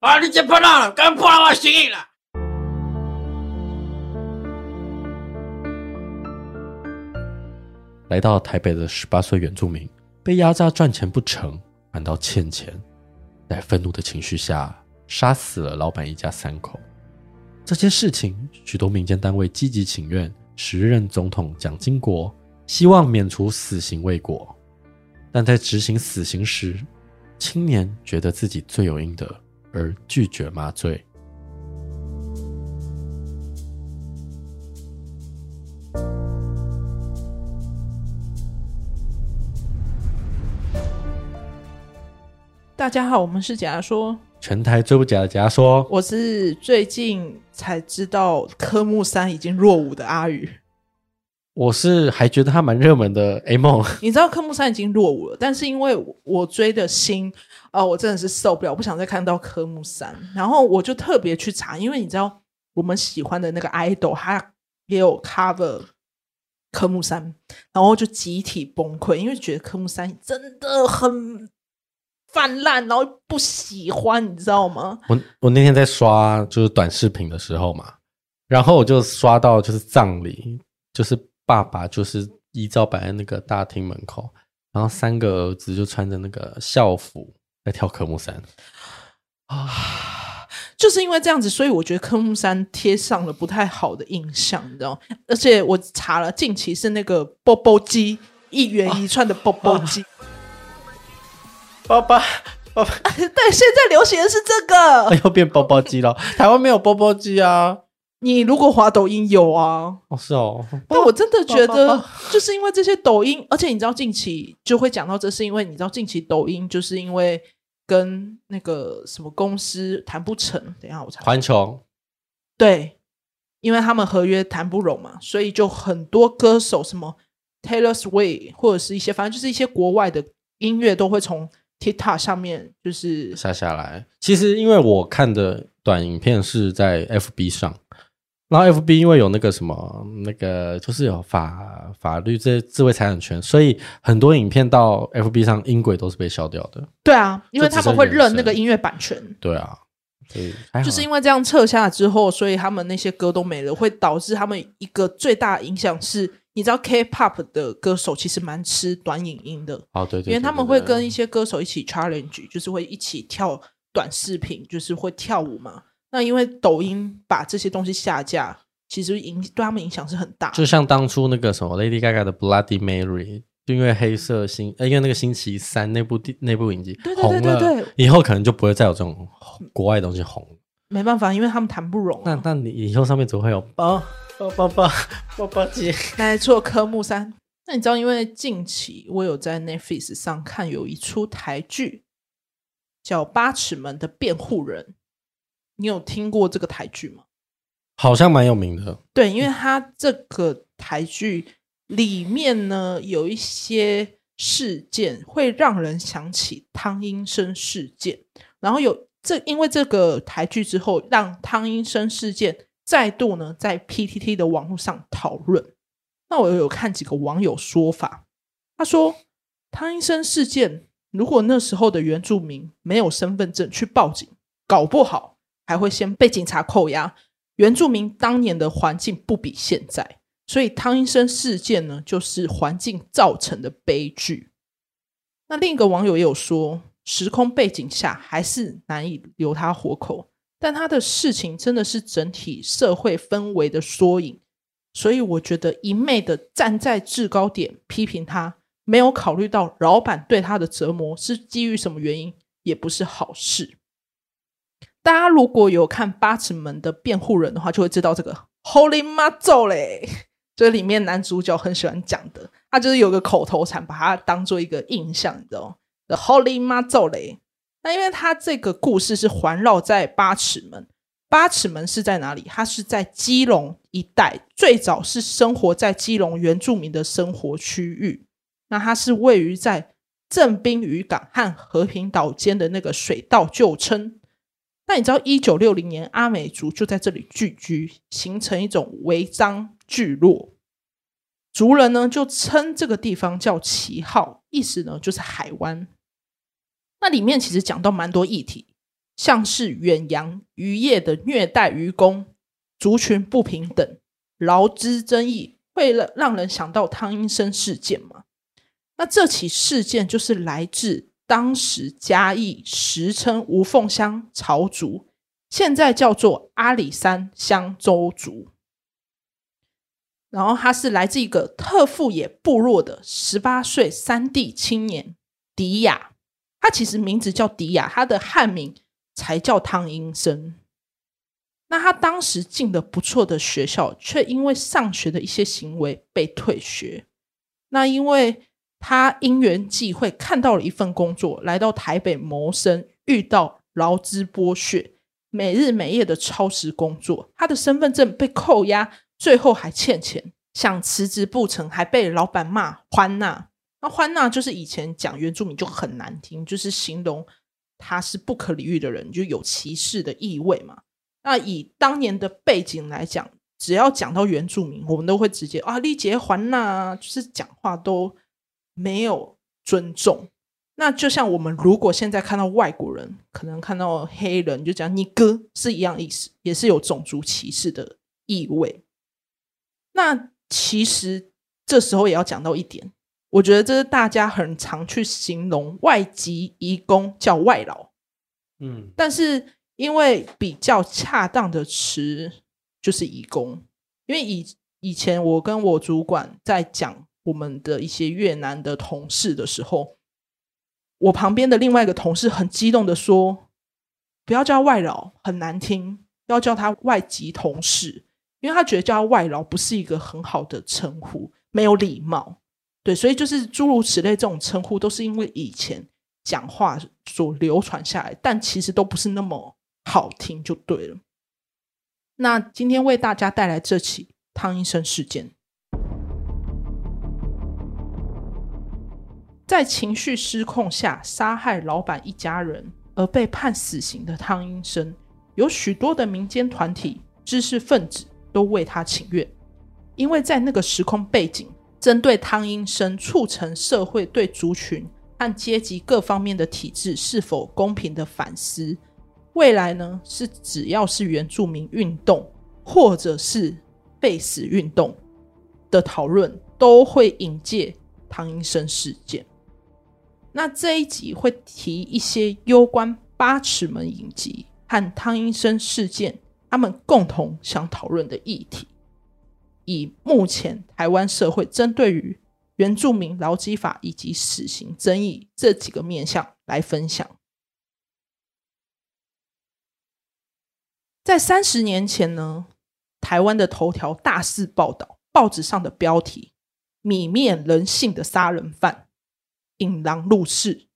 啊，你这破烂了，刚破我心意了。来到台北的十八岁原住民被压榨赚钱不成，反倒欠钱，在愤怒的情绪下杀死了老板一家三口。这件事情，许多民间单位积极请愿时任总统蒋经国，希望免除死刑未果，但在执行死刑时，青年觉得自己罪有应得。而拒绝麻醉。大家好，我们是假牙说，全台最不假的假说。我是最近才知道科目三已经落伍的阿宇。我是还觉得他蛮热门的 A 梦。你知道科目三已经落伍了，但是因为我追的哦，我真的是受不了，不想再看到科目三。然后我就特别去查，因为你知道我们喜欢的那个 idol，他也有 cover 科目三，然后就集体崩溃，因为觉得科目三真的很泛滥，然后不喜欢，你知道吗？我我那天在刷就是短视频的时候嘛，然后我就刷到就是葬礼，就是爸爸就是遗照摆在那个大厅门口，然后三个儿子就穿着那个校服。在跳科目三啊，就是因为这样子，所以我觉得科目三贴上了不太好的印象，你知道？而且我查了，近期是那个波波鸡一元一串的波波鸡，爸爸爸爸，对，现在流行的是这个，又变波波鸡了。台湾没有波波鸡啊，你如果滑抖音有啊，哦是哦，但我真的觉得，就是因为这些抖音，而且你知道近期就会讲到，这是因为你知道近期抖音就是因为。跟那个什么公司谈不成，等一下我查。环球，对，因为他们合约谈不拢嘛，所以就很多歌手，什么 Taylor Swift 或者是一些，反正就是一些国外的音乐都会从 TikTok 上面就是下下来。其实因为我看的短影片是在 FB 上。然后 F B 因为有那个什么那个就是有法法律这智慧财产权，所以很多影片到 F B 上音轨都是被消掉的。对啊，因为他们会认那个音乐版权。对啊，所以就是因为这样撤下来之后，所以他们那些歌都没了，会导致他们一个最大的影响是，你知道 K-pop 的歌手其实蛮吃短影音的。哦，对对，对，因为他们会跟一些歌手一起 challenge，就是会一起跳短视频，就是会跳舞嘛。那因为抖音把这些东西下架，其实影对他们影响是很大。就像当初那个什么 Lady Gaga 的 Bloody Mary，就因为黑色星，呃因为那个星期三那部那部影集红了，以后可能就不会再有这种国外的东西红。没办法，因为他们谈不拢、啊。那那你以后上面怎么会有包包包包包包机？来做科目三。那你知道，因为近期我有在 Netflix 上看有一出台剧，叫《八尺门的辩护人》。你有听过这个台剧吗？好像蛮有名的。对，因为它这个台剧里面呢，有一些事件会让人想起汤英生事件，然后有这因为这个台剧之后，让汤英生事件再度呢在 PTT 的网络上讨论。那我有看几个网友说法，他说汤英生事件，如果那时候的原住民没有身份证去报警，搞不好。还会先被警察扣押。原住民当年的环境不比现在，所以汤医生事件呢，就是环境造成的悲剧。那另一个网友也有说，时空背景下还是难以留他活口，但他的事情真的是整体社会氛围的缩影。所以我觉得一昧的站在制高点批评他，没有考虑到老板对他的折磨是基于什么原因，也不是好事。大家如果有看《八尺门的辩护人》的话，就会知道这个 “Holy 妈祖嘞”，这里面男主角很喜欢讲的，他就是有个口头禅，把它当做一个印象，你知道吗？“The Holy 妈祖嘞”。那因为他这个故事是环绕在八尺门，八尺门是在哪里？它是在基隆一带，最早是生活在基隆原住民的生活区域。那它是位于在正滨渔港和和平岛间的那个水道旧称。那你知道，一九六零年阿美族就在这里聚居，形成一种违章聚落。族人呢就称这个地方叫旗号，意思呢就是海湾。那里面其实讲到蛮多议题，像是远洋渔业的虐待渔工、族群不平等、劳资争议，会让人想到汤英生事件吗？那这起事件就是来自当时嘉义时称吴凤乡朝族，现在叫做阿里山乡邹族。然后他是来自一个特富野部落的十八岁山地青年迪亚，他其实名字叫迪亚，他的汉名才叫汤英伸。那他当时进的不错的学校，却因为上学的一些行为被退学。那因为他因缘际会看到了一份工作，来到台北谋生，遇到劳资剥削，每日每夜的超时工作，他的身份证被扣押。最后还欠钱，想辞职不成，还被老板骂欢娜。那欢娜就是以前讲原住民就很难听，就是形容他是不可理喻的人，就有歧视的意味嘛。那以当年的背景来讲，只要讲到原住民，我们都会直接啊，理解欢娜，就是讲话都没有尊重。那就像我们如果现在看到外国人，可能看到黑人就讲你哥是一样意思，也是有种族歧视的意味。那其实这时候也要讲到一点，我觉得这是大家很常去形容外籍移工叫外劳，嗯，但是因为比较恰当的词就是移工，因为以以前我跟我主管在讲我们的一些越南的同事的时候，我旁边的另外一个同事很激动的说：“不要叫外劳，很难听，要叫他外籍同事。”因为他觉得叫他外劳不是一个很好的称呼，没有礼貌，对，所以就是诸如此类这种称呼，都是因为以前讲话所流传下来，但其实都不是那么好听，就对了。那今天为大家带来这起汤医生事件，在情绪失控下杀害老板一家人而被判死刑的汤英生，有许多的民间团体、知识分子。都为他请愿，因为在那个时空背景，针对汤英生促成社会对族群和阶级各方面的体制是否公平的反思。未来呢，是只要是原住民运动或者是废死运动的讨论，都会引介汤英生事件。那这一集会提一些攸关八尺门影集和汤医生事件。他们共同想讨论的议题，以目前台湾社会针对于原住民劳基法以及死刑争议这几个面向来分享。在三十年前呢，台湾的头条大肆报道，报纸上的标题“泯灭人性的杀人犯引狼入室”，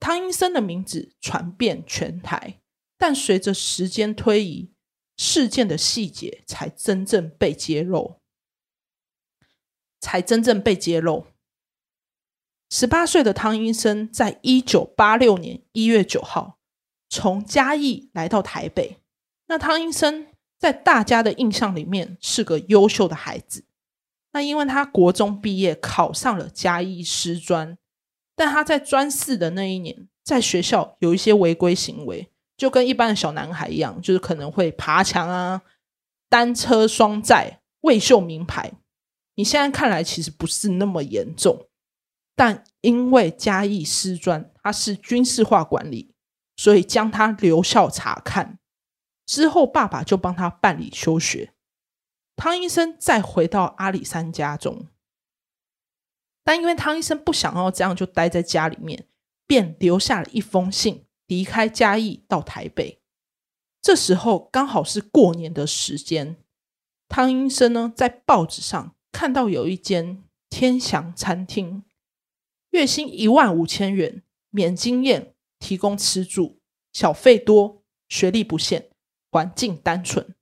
汤英生的名字传遍全台。但随着时间推移，事件的细节才真正被揭露，才真正被揭露。十八岁的汤英生在一九八六年一月九号从嘉义来到台北。那汤英生在大家的印象里面是个优秀的孩子。那因为他国中毕业考上了嘉义师专，但他在专四的那一年，在学校有一些违规行为。就跟一般的小男孩一样，就是可能会爬墙啊、单车双载、未秀名牌。你现在看来其实不是那么严重，但因为嘉义师专它是军事化管理，所以将他留校察看之后，爸爸就帮他办理休学。汤医生再回到阿里山家中，但因为汤医生不想要这样就待在家里面，便留下了一封信。离开嘉义到台北，这时候刚好是过年的时间。汤医生呢，在报纸上看到有一间天祥餐厅，月薪一万五千元，免经验，提供吃住，小费多，学历不限，环境单纯。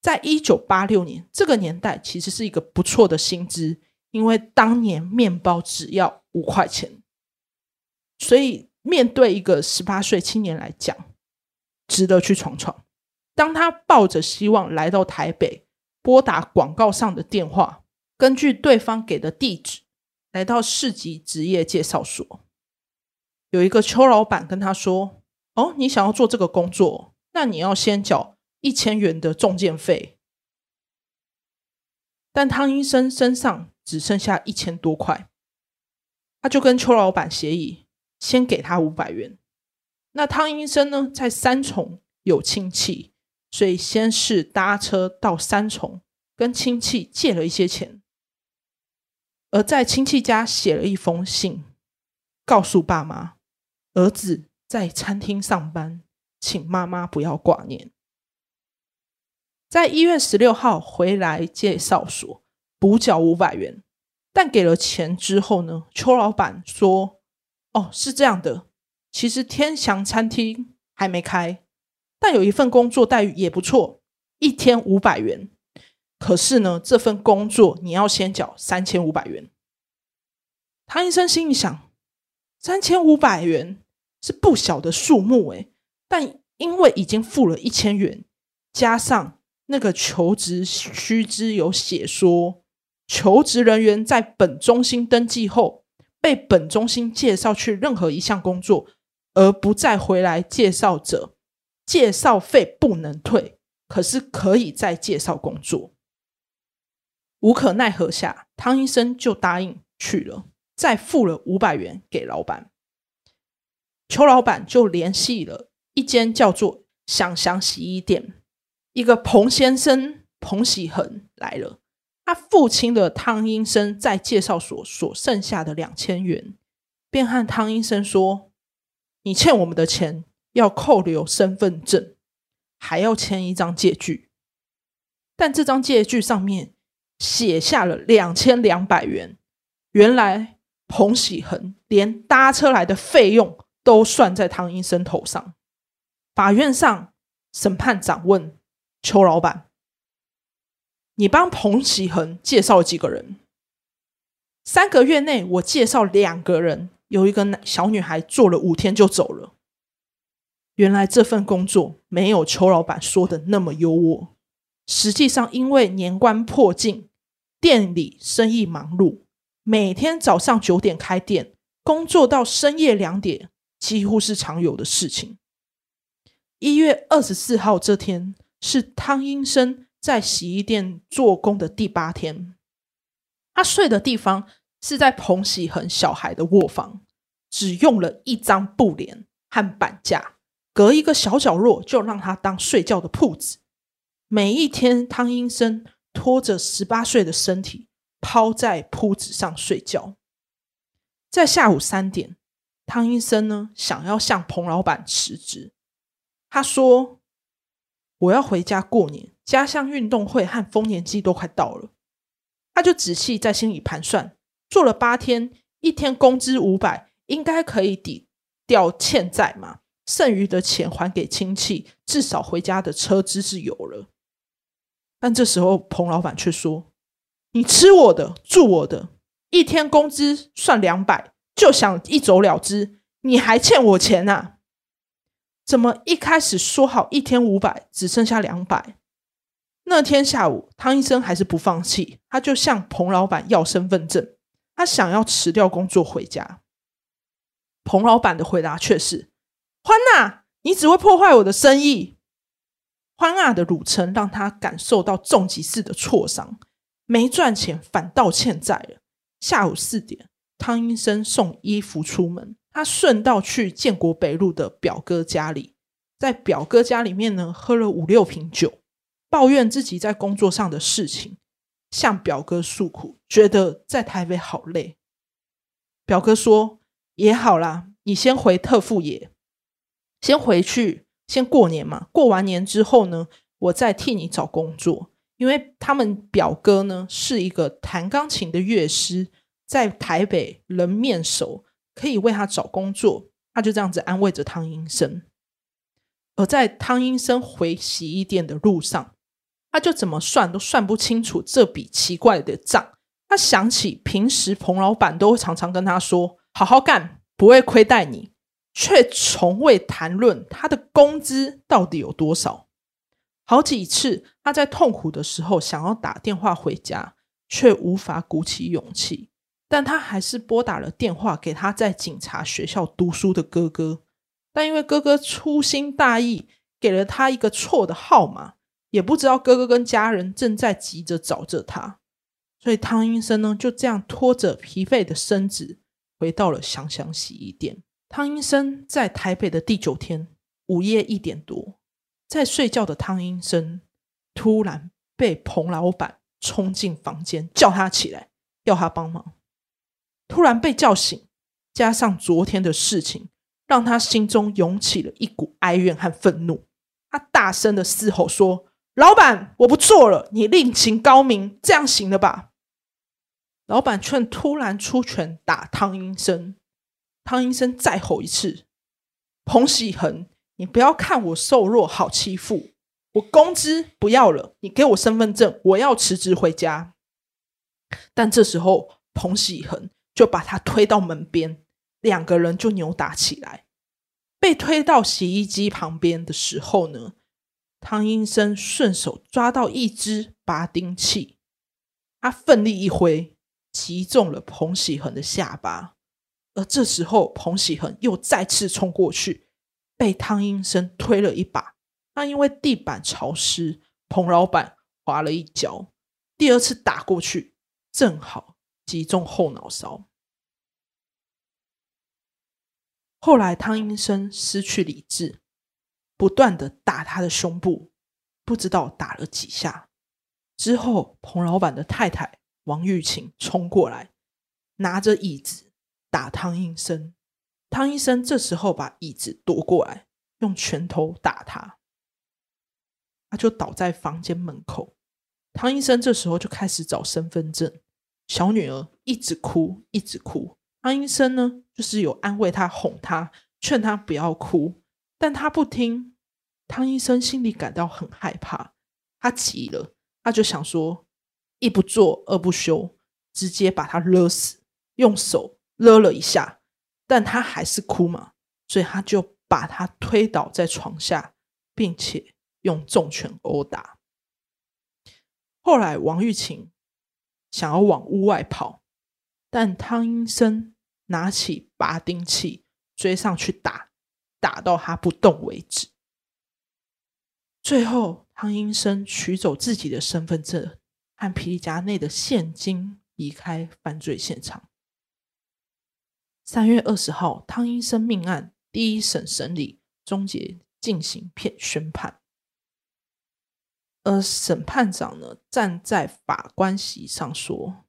在一九八六年这个年代，其实是一个不错的薪资，因为当年面包只要五块钱，所以。面对一个十八岁青年来讲，值得去闯闯。当他抱着希望来到台北，拨打广告上的电话，根据对方给的地址，来到市级职业介绍所。有一个邱老板跟他说：“哦，你想要做这个工作，那你要先缴一千元的中介费。但汤医生身上只剩下一千多块，他就跟邱老板协议，先给他五百元。那汤医生呢，在三重有亲戚，所以先是搭车到三重，跟亲戚借了一些钱，而在亲戚家写了一封信，告诉爸妈，儿子在餐厅上班，请妈妈不要挂念。在一月十六号回来介绍所补缴五百元，但给了钱之后呢，邱老板说：“哦，是这样的，其实天祥餐厅还没开，但有一份工作待遇也不错，一天五百元。可是呢，这份工作你要先缴三千五百元。”汤医生心里想：三千五百元是不小的数目诶，但因为已经付了一千元，加上。那个求职须知有写说，求职人员在本中心登记后，被本中心介绍去任何一项工作，而不再回来介绍者，介绍费不能退，可是可以再介绍工作。无可奈何下，汤医生就答应去了，再付了五百元给老板。邱老板就联系了一间叫做“想想洗衣店”。一个彭先生彭喜恒来了，他父亲的汤英生在介绍所所剩下的两千元，便和汤英生说：“你欠我们的钱要扣留身份证，还要签一张借据。但这张借据上面写下了两千两百元，原来彭喜恒连搭车来的费用都算在汤英生头上。法院上，审判长问。”邱老板，你帮彭启恒介绍了几个人？三个月内，我介绍两个人，有一个小女孩做了五天就走了。原来这份工作没有邱老板说的那么优渥。实际上，因为年关迫近，店里生意忙碌，每天早上九点开店，工作到深夜两点，几乎是常有的事情。一月二十四号这天。是汤英生在洗衣店做工的第八天，他睡的地方是在彭喜恒小孩的卧房，只用了一张布帘和板架，隔一个小角落就让他当睡觉的铺子。每一天，汤英生拖着十八岁的身体抛在铺子上睡觉。在下午三点，汤英生呢想要向彭老板辞职，他说。我要回家过年，家乡运动会和丰年祭都快到了。他就仔细在心里盘算，做了八天，一天工资五百，应该可以抵掉欠债嘛。剩余的钱还给亲戚，至少回家的车资是有了。但这时候彭老板却说：“你吃我的，住我的，一天工资算两百，就想一走了之，你还欠我钱啊？”怎么一开始说好一天五百，只剩下两百？那天下午，汤医生还是不放弃，他就向彭老板要身份证，他想要辞掉工作回家。彭老板的回答却是：“欢娜，你只会破坏我的生意。”欢娜的辱称让他感受到重击式的挫伤，没赚钱反倒欠债了。下午四点，汤医生送衣服出门。他顺道去建国北路的表哥家里，在表哥家里面呢，喝了五六瓶酒，抱怨自己在工作上的事情，向表哥诉苦，觉得在台北好累。表哥说：“也好啦，你先回特富野，先回去，先过年嘛。过完年之后呢，我再替你找工作。因为他们表哥呢是一个弹钢琴的乐师，在台北人面熟。”可以为他找工作，他就这样子安慰着汤英生。而在汤英生回洗衣店的路上，他就怎么算都算不清楚这笔奇怪的账。他想起平时彭老板都会常常跟他说：“好好干，不会亏待你。”却从未谈论他的工资到底有多少。好几次他在痛苦的时候想要打电话回家，却无法鼓起勇气。但他还是拨打了电话给他在警察学校读书的哥哥，但因为哥哥粗心大意，给了他一个错的号码，也不知道哥哥跟家人正在急着找着他，所以汤英生呢就这样拖着疲惫的身子回到了香香洗衣店。汤英生在台北的第九天午夜一点多，在睡觉的汤英生突然被彭老板冲进房间，叫他起来，要他帮忙。突然被叫醒，加上昨天的事情，让他心中涌起了一股哀怨和愤怒。他大声的嘶吼说：“老板，我不做了，你另请高明，这样行了吧？”老板却突然出拳打汤英生。汤英生再吼一次：“彭喜恒，你不要看我瘦弱好欺负，我工资不要了，你给我身份证，我要辞职回家。”但这时候，彭喜恒就把他推到门边，两个人就扭打起来。被推到洗衣机旁边的时候呢，汤英生顺手抓到一支拔钉器，他奋力一挥，击中了彭喜恒的下巴。而这时候，彭喜恒又再次冲过去，被汤英生推了一把。那因为地板潮湿，彭老板滑了一跤。第二次打过去，正好击中后脑勺。后来，汤英生失去理智，不断的打他的胸部，不知道打了几下。之后，彭老板的太太王玉琴冲过来，拿着椅子打汤英伸。汤英伸这时候把椅子夺过来，用拳头打他，他就倒在房间门口。汤英伸这时候就开始找身份证，小女儿一直哭，一直哭。汤英生呢，就是有安慰他、哄他、劝他不要哭，但他不听。汤医生心里感到很害怕，他急了，他就想说：一不做二不休，直接把他勒死，用手勒了一下，但他还是哭嘛，所以他就把他推倒在床下，并且用重拳殴打。后来王玉琴想要往屋外跑。但汤医生拿起拔钉器追上去打，打到他不动为止。最后，汤英生取走自己的身份证和皮夹内的现金，离开犯罪现场。三月二十号，汤英生命案第一审审理终结进行片宣判，而审判长呢站在法官席上说。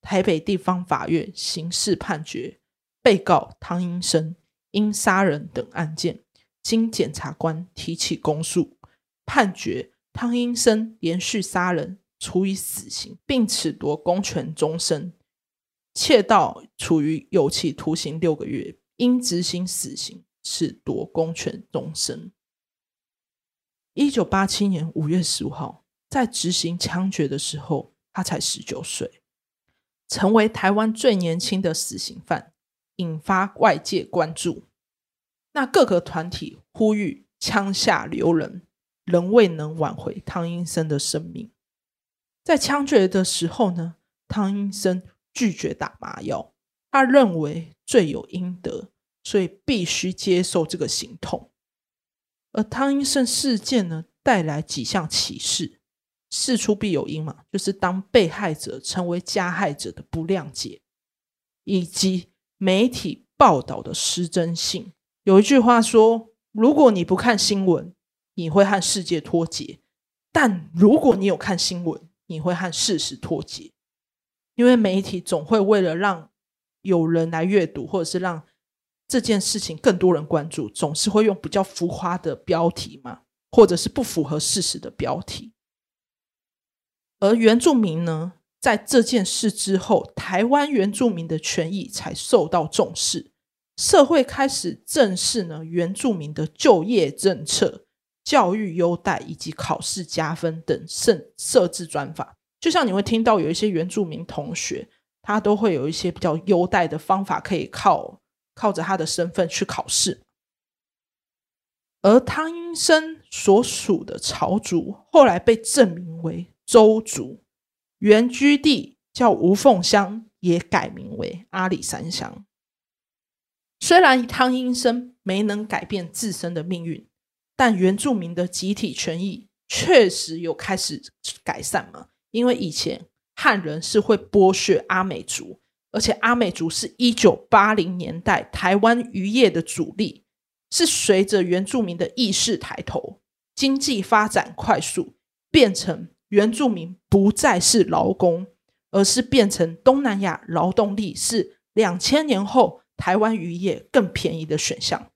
台北地方法院刑事判决，被告汤英生因杀人等案件，经检察官提起公诉，判决汤英生连续杀人，处以死刑，并褫夺公权终身；窃盗处于有期徒刑六个月，应执行死刑，褫夺公权终身。一九八七年五月十五号，在执行枪决的时候，他才十九岁。成为台湾最年轻的死刑犯，引发外界关注。那各个团体呼吁枪下留人，仍未能挽回汤英生的生命。在枪决的时候呢，汤英生拒绝打麻药，他认为罪有应得，所以必须接受这个刑痛。而汤英生事件呢，带来几项启示。事出必有因嘛，就是当被害者成为加害者的不谅解，以及媒体报道的失真性。有一句话说：“如果你不看新闻，你会和世界脱节；但如果你有看新闻，你会和事实脱节。”因为媒体总会为了让有人来阅读，或者是让这件事情更多人关注，总是会用比较浮夸的标题嘛，或者是不符合事实的标题。而原住民呢，在这件事之后，台湾原住民的权益才受到重视，社会开始正视呢原住民的就业政策、教育优待以及考试加分等设设置专法。就像你会听到有一些原住民同学，他都会有一些比较优待的方法，可以靠靠着他的身份去考试。而汤英生所属的草族后来被证明为。周族原居地叫吴凤乡，也改名为阿里山乡。虽然汤英生没能改变自身的命运，但原住民的集体权益确实有开始改善嘛？因为以前汉人是会剥削阿美族，而且阿美族是一九八零年代台湾渔业的主力，是随着原住民的意识抬头，经济发展快速，变成原住民不再是劳工，而是变成东南亚劳动力是两千年后台湾渔业更便宜的选项。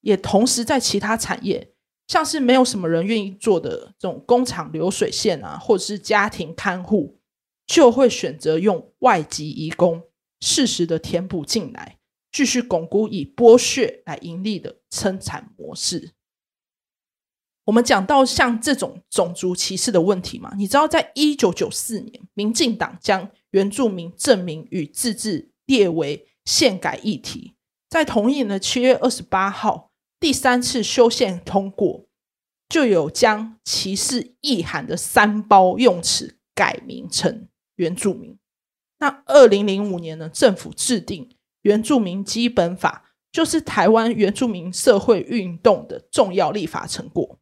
也同时在其他产业，像是没有什么人愿意做的这种工厂流水线啊，或者是家庭看护，就会选择用外籍移工适时的填补进来，继续巩固以剥削来盈利的生产模式。我们讲到像这种种族歧视的问题嘛，你知道，在一九九四年，民进党将原住民证明与自治列为宪改议题，在同一年的七月二十八号。第三次修宪通过，就有将歧视意涵的三包用词改名成原住民。那二零零五年呢，政府制定原住民基本法，就是台湾原住民社会运动的重要立法成果。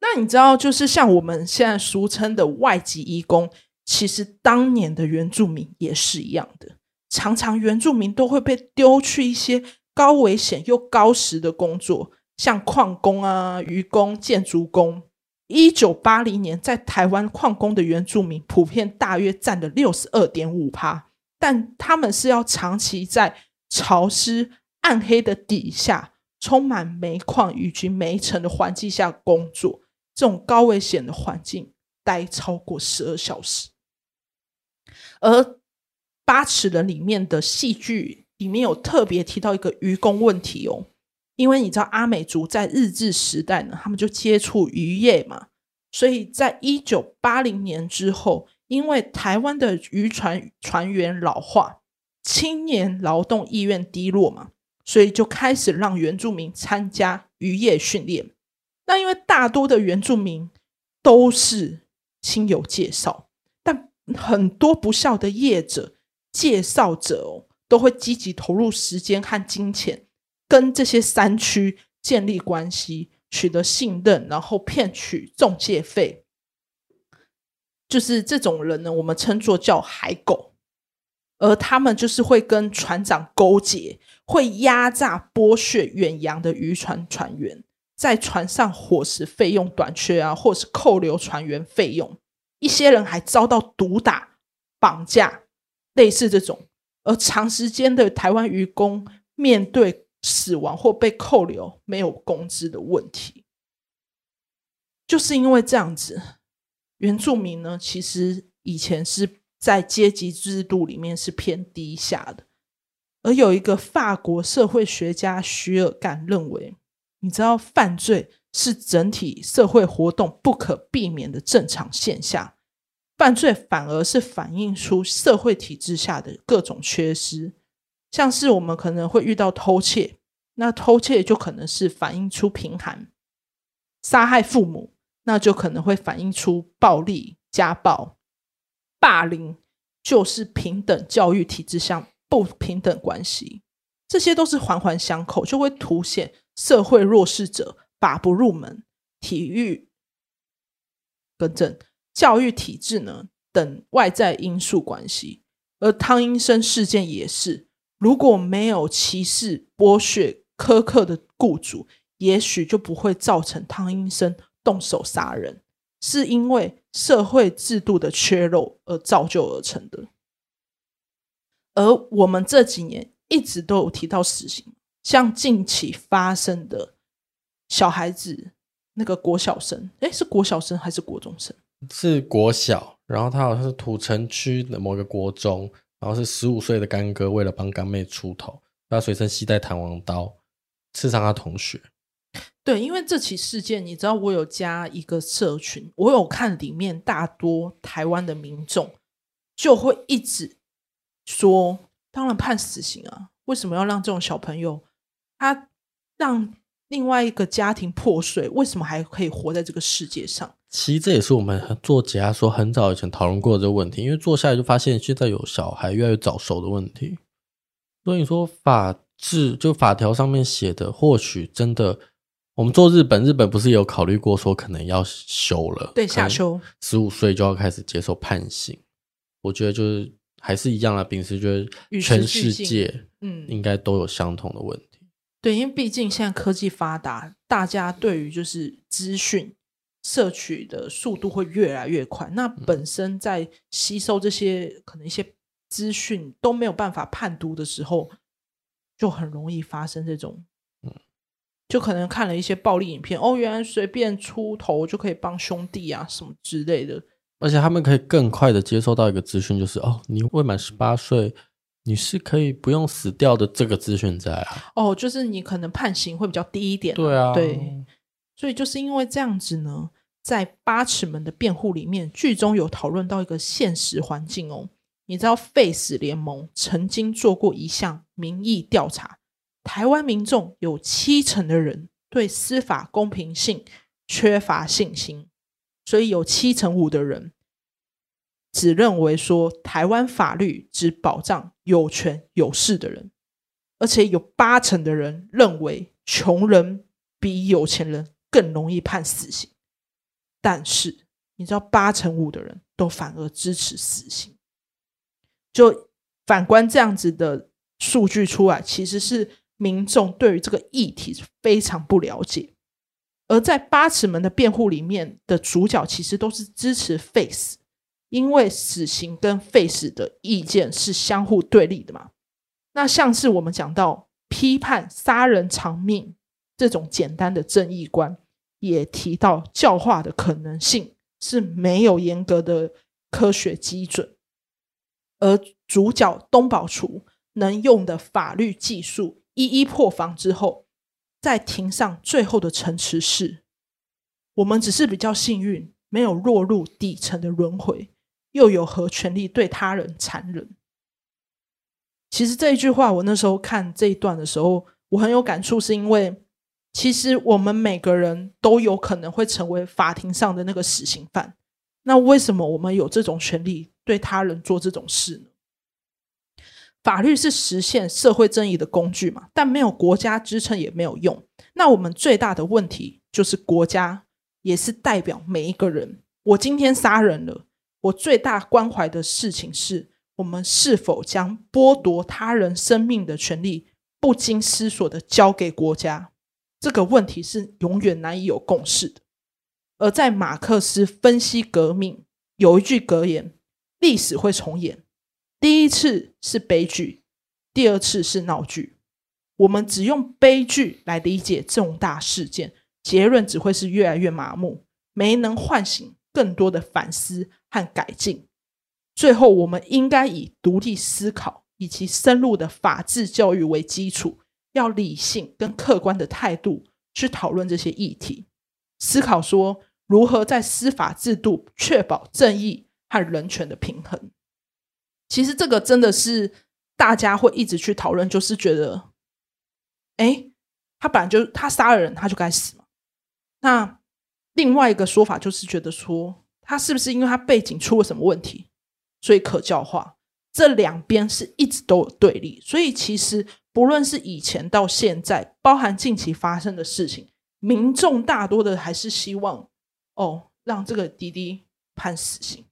那你知道，就是像我们现在俗称的外籍义工，其实当年的原住民也是一样的，常常原住民都会被丢去一些。高危险又高时的工作，像矿工啊、渔工、建筑工。一九八零年，在台湾矿工的原住民普遍大约占了六十二点五趴，但他们是要长期在潮湿、暗黑的底下，充满煤矿以及煤尘的环境下工作，这种高危险的环境待超过十二小时。而八尺人里面的戏剧。里面有特别提到一个渔工问题哦，因为你知道阿美族在日治时代呢，他们就接触渔业嘛，所以在一九八零年之后，因为台湾的渔船船员老化，青年劳动意愿低落嘛，所以就开始让原住民参加渔业训练。那因为大多的原住民都是亲友介绍，但很多不肖的业者介绍者哦。都会积极投入时间和金钱，跟这些山区建立关系，取得信任，然后骗取中介费。就是这种人呢，我们称作叫海狗，而他们就是会跟船长勾结，会压榨剥削远洋的渔船船员，在船上伙食费用短缺啊，或是扣留船员费用。一些人还遭到毒打、绑架，类似这种。而长时间的台湾渔工面对死亡或被扣留、没有工资的问题，就是因为这样子，原住民呢，其实以前是在阶级制度里面是偏低下的。而有一个法国社会学家徐尔干认为，你知道，犯罪是整体社会活动不可避免的正常现象。犯罪反而是反映出社会体制下的各种缺失，像是我们可能会遇到偷窃，那偷窃就可能是反映出贫寒；杀害父母，那就可能会反映出暴力、家暴、霸凌，就是平等教育体制下不平等关系，这些都是环环相扣，就会凸显社会弱势者把不入门，体育更正。教育体制呢等外在因素关系，而汤英生事件也是，如果没有歧视、剥削、苛刻的雇主，也许就不会造成汤英生动手杀人，是因为社会制度的缺漏而造就而成的。而我们这几年一直都有提到死刑，像近期发生的小孩子那个国小生，诶，是国小生还是国中生？是国小，然后他好像是土城区的某个国中，然后是十五岁的干哥，为了帮干妹出头，他随身携带弹簧刀，刺伤他同学。对，因为这起事件，你知道我有加一个社群，我有看里面大多台湾的民众就会一直说，当然判死刑啊，为什么要让这种小朋友他让另外一个家庭破碎，为什么还可以活在这个世界上？其实这也是我们做解压说很早以前讨论过的这个问题，因为坐下来就发现现在有小孩越来越早熟的问题。所以你说法治就法条上面写的，或许真的，我们做日本，日本不是有考虑过说可能要修了，对，下修，十五岁就要开始接受判刑。我觉得就是还是一样的，秉持觉得全世界嗯应该都有相同的问题。嗯、对，因为毕竟现在科技发达，大家对于就是资讯摄取的速度会越来越快，那本身在吸收这些可能一些资讯都没有办法判读的时候。就很容易发生这种，嗯，就可能看了一些暴力影片，哦，原来随便出头就可以帮兄弟啊什么之类的，而且他们可以更快的接收到一个资讯，就是哦，你未满十八岁，你是可以不用死掉的这个资讯在啊，哦，就是你可能判刑会比较低一点，对啊，对，所以就是因为这样子呢，在八尺门的辩护里面，剧中有讨论到一个现实环境哦。你知道 Face 联盟曾经做过一项民意调查，台湾民众有七成的人对司法公平性缺乏信心，所以有七成五的人只认为说台湾法律只保障有权有势的人，而且有八成的人认为穷人比有钱人更容易判死刑。但是你知道八成五的人都反而支持死刑。就反观这样子的数据出来，其实是民众对于这个议题非常不了解。而在八尺门的辩护里面的主角，其实都是支持废死，因为死刑跟废死的意见是相互对立的嘛。那像是我们讲到批判杀人偿命这种简单的正义观，也提到教化的可能性是没有严格的科学基准。而主角东宝厨能用的法律技术一一破防之后，在庭上最后的陈词是：我们只是比较幸运，没有落入底层的轮回，又有何权利对他人残忍？其实这一句话，我那时候看这一段的时候，我很有感触，是因为其实我们每个人都有可能会成为法庭上的那个死刑犯。那为什么我们有这种权利？对他人做这种事呢？法律是实现社会正义的工具嘛，但没有国家支撑也没有用。那我们最大的问题就是国家也是代表每一个人。我今天杀人了，我最大关怀的事情是我们是否将剥夺他人生命的权利不经思索的交给国家？这个问题是永远难以有共识的。而在马克思分析革命有一句格言。历史会重演，第一次是悲剧，第二次是闹剧。我们只用悲剧来理解重大事件，结论只会是越来越麻木，没能唤醒更多的反思和改进。最后，我们应该以独立思考以及深入的法治教育为基础，要理性跟客观的态度去讨论这些议题，思考说如何在司法制度确保正义。和人权的平衡，其实这个真的是大家会一直去讨论，就是觉得，哎，他本来就他杀了人，他就该死嘛。那另外一个说法就是觉得说，他是不是因为他背景出了什么问题，所以可教化？这两边是一直都有对立，所以其实不论是以前到现在，包含近期发生的事情，民众大多的还是希望，哦，让这个滴滴判死刑。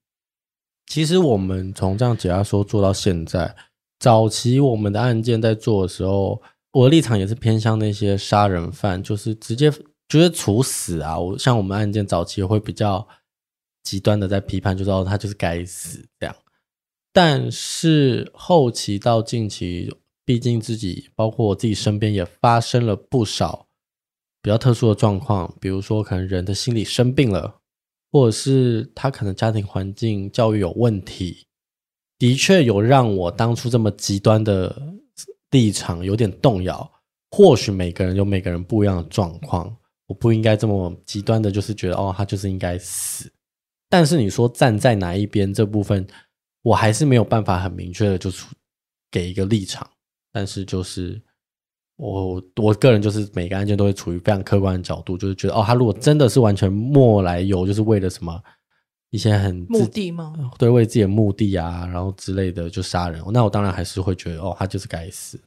其实我们从这样解压说做到现在，早期我们的案件在做的时候，我的立场也是偏向那些杀人犯，就是直接觉得处死啊。我像我们案件早期会比较极端的在批判，就是说他就是该死这样。但是后期到近期，毕竟自己包括我自己身边也发生了不少比较特殊的状况，比如说可能人的心理生病了。或者是他可能家庭环境教育有问题，的确有让我当初这么极端的立场有点动摇。或许每个人有每个人不一样的状况，我不应该这么极端的，就是觉得哦，他就是应该死。但是你说站在哪一边这部分，我还是没有办法很明确的就出给一个立场。但是就是。我我个人就是每个案件都会处于非常客观的角度，就是觉得哦，他如果真的是完全莫来由，就是为了什么一些很目的吗？对，为自己的目的啊，然后之类的就杀人，那我当然还是会觉得哦，他就是该死。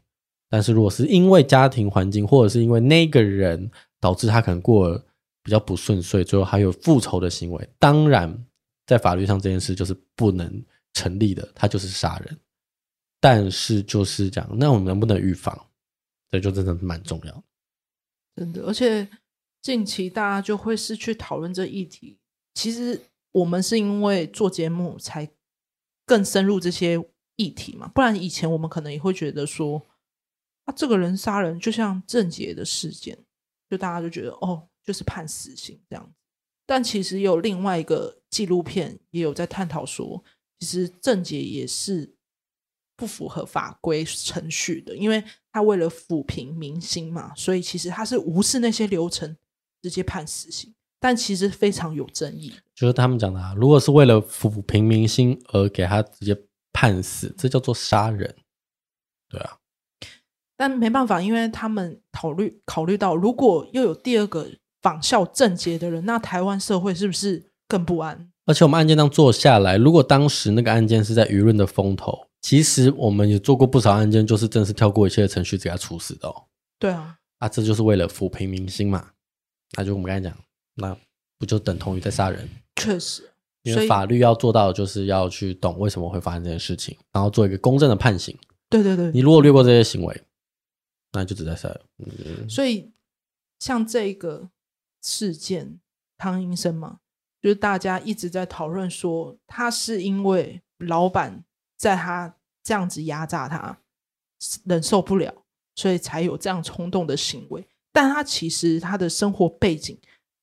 但是如果是因为家庭环境，或者是因为那个人导致他可能过得比较不顺遂，最后还有复仇的行为，当然在法律上这件事就是不能成立的，他就是杀人。但是就是讲，那我们能不能预防？这就真的蛮重要的。真的，而且近期大家就会是去讨论这议题。其实我们是因为做节目才更深入这些议题嘛，不然以前我们可能也会觉得说，啊，这个人杀人就像郑捷的事件，就大家就觉得哦，就是判死刑这样。但其实有另外一个纪录片也有在探讨说，其实郑捷也是不符合法规程序的，因为他为了抚平民心嘛，所以其实他是无视那些流程，直接判死刑。但其实非常有争议，就是他们讲的啊，如果是为了抚平民心而给他直接判死，这叫做杀人，对啊。但没办法，因为他们考虑考虑到，如果又有第二个仿效郑捷的人，那台湾社会是不是更不安？而且我们案件当做下来，如果当时那个案件是在舆论的风头，其实我们也做过不少案件，就是正式跳过一切的程序，给他处死的哦。对啊，啊，这就是为了抚平民心嘛。那就我们刚才讲。那不就等同于在杀人？确实，因为法律要做到的就是要去懂为什么会发生这件事情，然后做一个公正的判刑。对对对，你如果略过这些行为，那就只在杀人。嗯，所以像这个事件，汤英生嘛，就是大家一直在讨论说，他是因为老板在他这样子压榨他，忍受不了，所以才有这样冲动的行为。但他其实他的生活背景。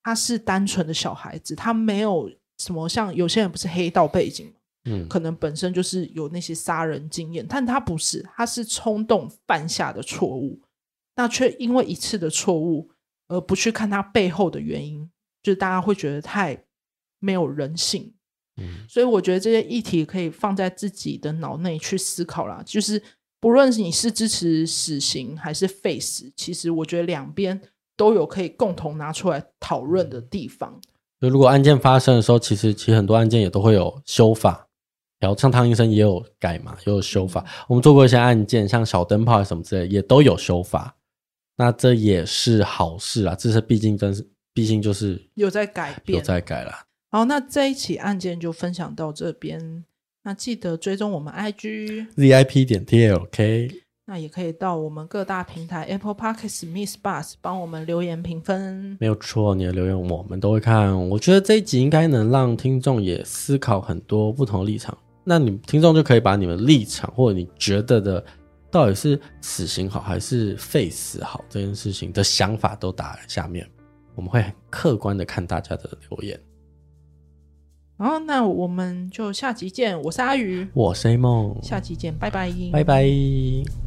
他是单纯的小孩子，他没有什么像有些人不是黑道背景，嗯，可能本身就是有那些杀人经验，但他不是，他是冲动犯下的错误，那却因为一次的错误而不去看他背后的原因，就是大家会觉得太没有人性，嗯，所以我觉得这些议题可以放在自己的脑内去思考啦，就是不论你是支持死刑还是废死，其实我觉得两边。都有可以共同拿出来讨论的地方。就如果案件发生的时候，其实其实很多案件也都会有修法，然后像汤医生也有改嘛，也有修法。我们做过一些案件，像小灯泡什么之类，也都有修法。那这也是好事啊，这是毕竟真是，毕竟就是有在改变，有在改啦。好，那这一起案件就分享到这边。那记得追踪我们 IG ZIP 点 TLK。那也可以到我们各大平台 Apple Podcasts、Miss Bus 帮我们留言评分。没有错，你的留言我们都会看。我觉得这一集应该能让听众也思考很多不同的立场。那你听众就可以把你们立场或者你觉得的到底是死刑好还是废死好这件事情的想法都打在下面，我们会很客观的看大家的留言。好，那我们就下集见。我是阿鱼，我是 A 梦，下集见，拜拜，拜拜。